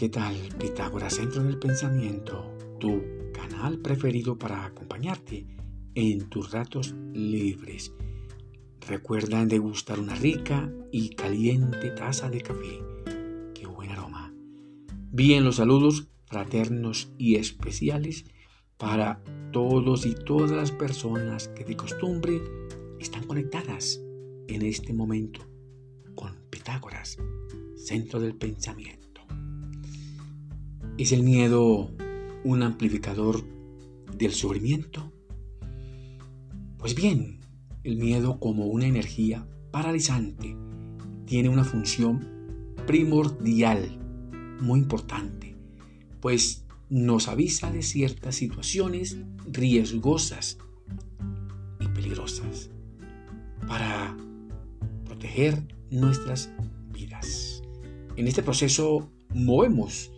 ¿qué tal? Pitágoras Centro del Pensamiento, tu canal preferido para acompañarte en tus ratos libres. Recuerda degustar una rica y caliente taza de café. ¡Qué buen aroma! Bien, los saludos fraternos y especiales para todos y todas las personas que de costumbre están conectadas en este momento con Pitágoras, centro del pensamiento. ¿Es el miedo un amplificador del sufrimiento? Pues bien, el miedo como una energía paralizante tiene una función primordial, muy importante, pues nos avisa de ciertas situaciones riesgosas y peligrosas para proteger nuestras vidas. En este proceso movemos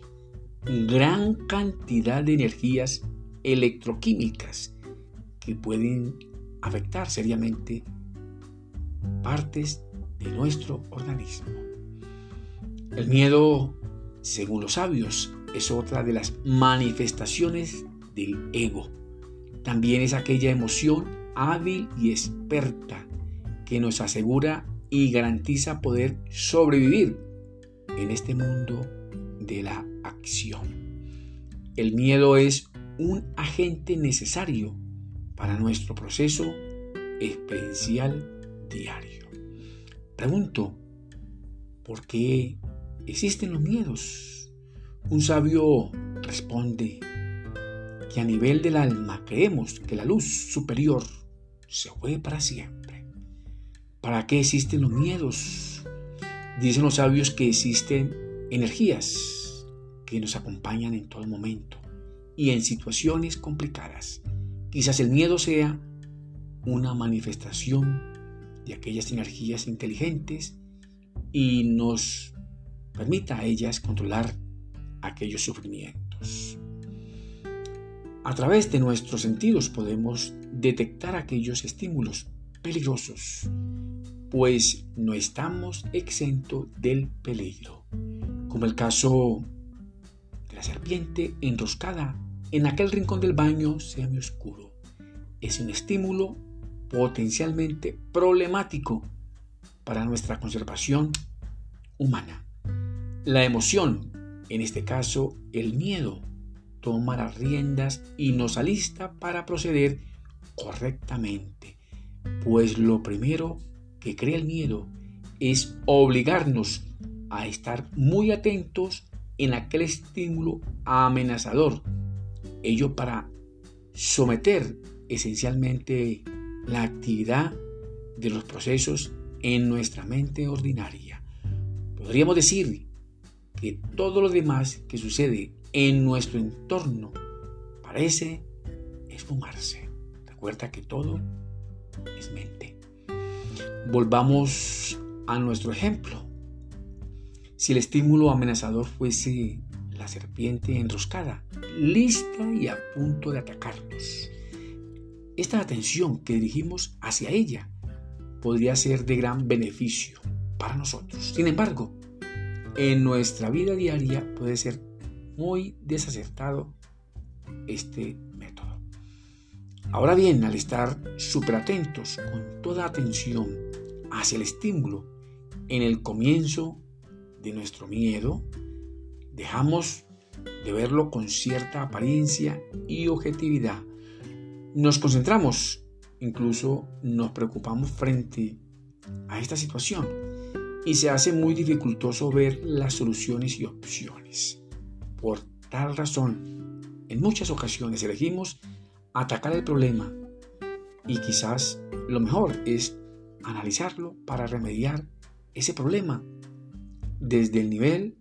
gran cantidad de energías electroquímicas que pueden afectar seriamente partes de nuestro organismo. El miedo, según los sabios, es otra de las manifestaciones del ego. También es aquella emoción hábil y experta que nos asegura y garantiza poder sobrevivir en este mundo de la acción. El miedo es un agente necesario para nuestro proceso experiencial diario. Pregunto, ¿por qué existen los miedos? Un sabio responde que a nivel del alma creemos que la luz superior se fue para siempre. ¿Para qué existen los miedos? Dicen los sabios que existen energías que nos acompañan en todo momento y en situaciones complicadas. Quizás el miedo sea una manifestación de aquellas energías inteligentes y nos permita a ellas controlar aquellos sufrimientos. A través de nuestros sentidos podemos detectar aquellos estímulos peligrosos, pues no estamos exentos del peligro, como el caso de la serpiente enroscada en aquel rincón del baño semi-oscuro. Es un estímulo potencialmente problemático para nuestra conservación humana. La emoción en este caso, el miedo toma las riendas y nos alista para proceder correctamente, pues lo primero que crea el miedo es obligarnos a estar muy atentos en aquel estímulo amenazador, ello para someter esencialmente la actividad de los procesos en nuestra mente ordinaria. Podríamos decir que todo lo demás que sucede en nuestro entorno parece esfumarse. Recuerda que todo es mente. Volvamos a nuestro ejemplo. Si el estímulo amenazador fuese la serpiente enroscada, lista y a punto de atacarnos, esta atención que dirigimos hacia ella podría ser de gran beneficio para nosotros. Sin embargo, en nuestra vida diaria puede ser muy desacertado este método. Ahora bien, al estar súper atentos con toda atención hacia el estímulo en el comienzo de nuestro miedo, dejamos de verlo con cierta apariencia y objetividad. Nos concentramos, incluso nos preocupamos frente a esta situación y se hace muy dificultoso ver las soluciones y opciones. Por tal razón, en muchas ocasiones elegimos atacar el problema y quizás lo mejor es analizarlo para remediar ese problema desde el nivel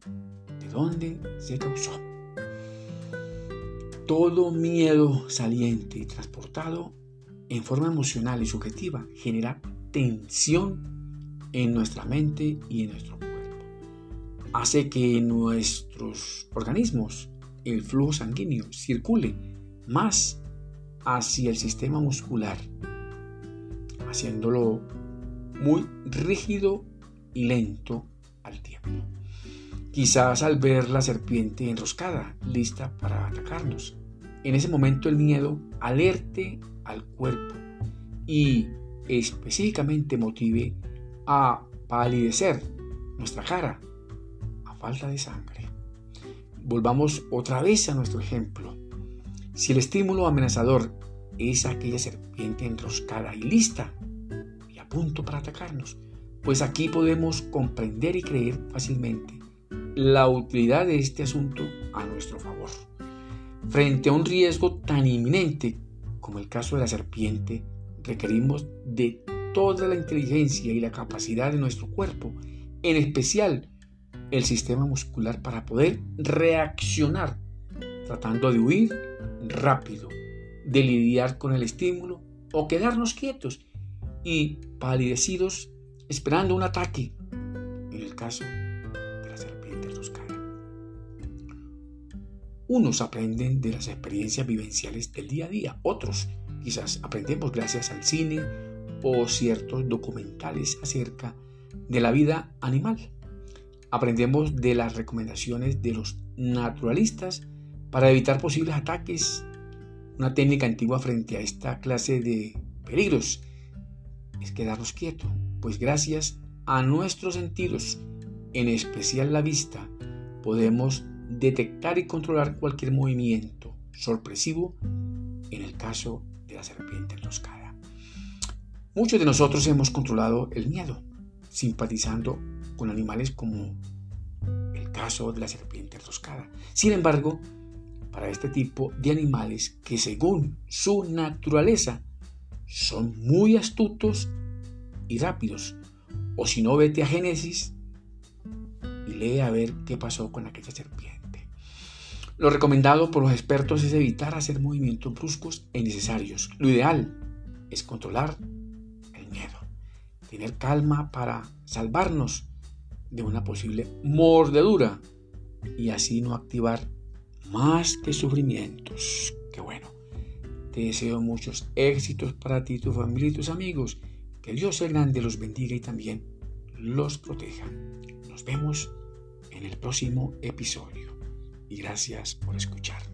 de donde se causó. Todo miedo saliente y transportado en forma emocional y subjetiva genera tensión en nuestra mente y en nuestro cuerpo. Hace que en nuestros organismos el flujo sanguíneo circule más hacia el sistema muscular, haciéndolo muy rígido y lento. Quizás al ver la serpiente enroscada, lista para atacarnos. En ese momento el miedo alerte al cuerpo y específicamente motive a palidecer nuestra cara a falta de sangre. Volvamos otra vez a nuestro ejemplo. Si el estímulo amenazador es aquella serpiente enroscada y lista y a punto para atacarnos, pues aquí podemos comprender y creer fácilmente la utilidad de este asunto a nuestro favor. Frente a un riesgo tan inminente como el caso de la serpiente, requerimos de toda la inteligencia y la capacidad de nuestro cuerpo, en especial el sistema muscular para poder reaccionar, tratando de huir rápido, de lidiar con el estímulo o quedarnos quietos y palidecidos esperando un ataque, en el caso de la serpiente roscada. Unos aprenden de las experiencias vivenciales del día a día, otros quizás aprendemos gracias al cine o ciertos documentales acerca de la vida animal. Aprendemos de las recomendaciones de los naturalistas para evitar posibles ataques. Una técnica antigua frente a esta clase de peligros es quedarnos quietos, pues gracias a nuestros sentidos, en especial la vista, podemos detectar y controlar cualquier movimiento sorpresivo en el caso de la serpiente enroscada. Muchos de nosotros hemos controlado el miedo, simpatizando con animales como el caso de la serpiente enroscada. Sin embargo, para este tipo de animales que según su naturaleza son muy astutos rápidos, o si no, vete a Génesis y lee a ver qué pasó con aquella serpiente. Lo recomendado por los expertos es evitar hacer movimientos bruscos e innecesarios. Lo ideal es controlar el miedo, tener calma para salvarnos de una posible mordedura y así no activar más que sufrimientos. Qué bueno. Te deseo muchos éxitos para ti, tu familia y tus amigos. Que Dios sea grande los bendiga y también los proteja. Nos vemos en el próximo episodio. Y gracias por bueno.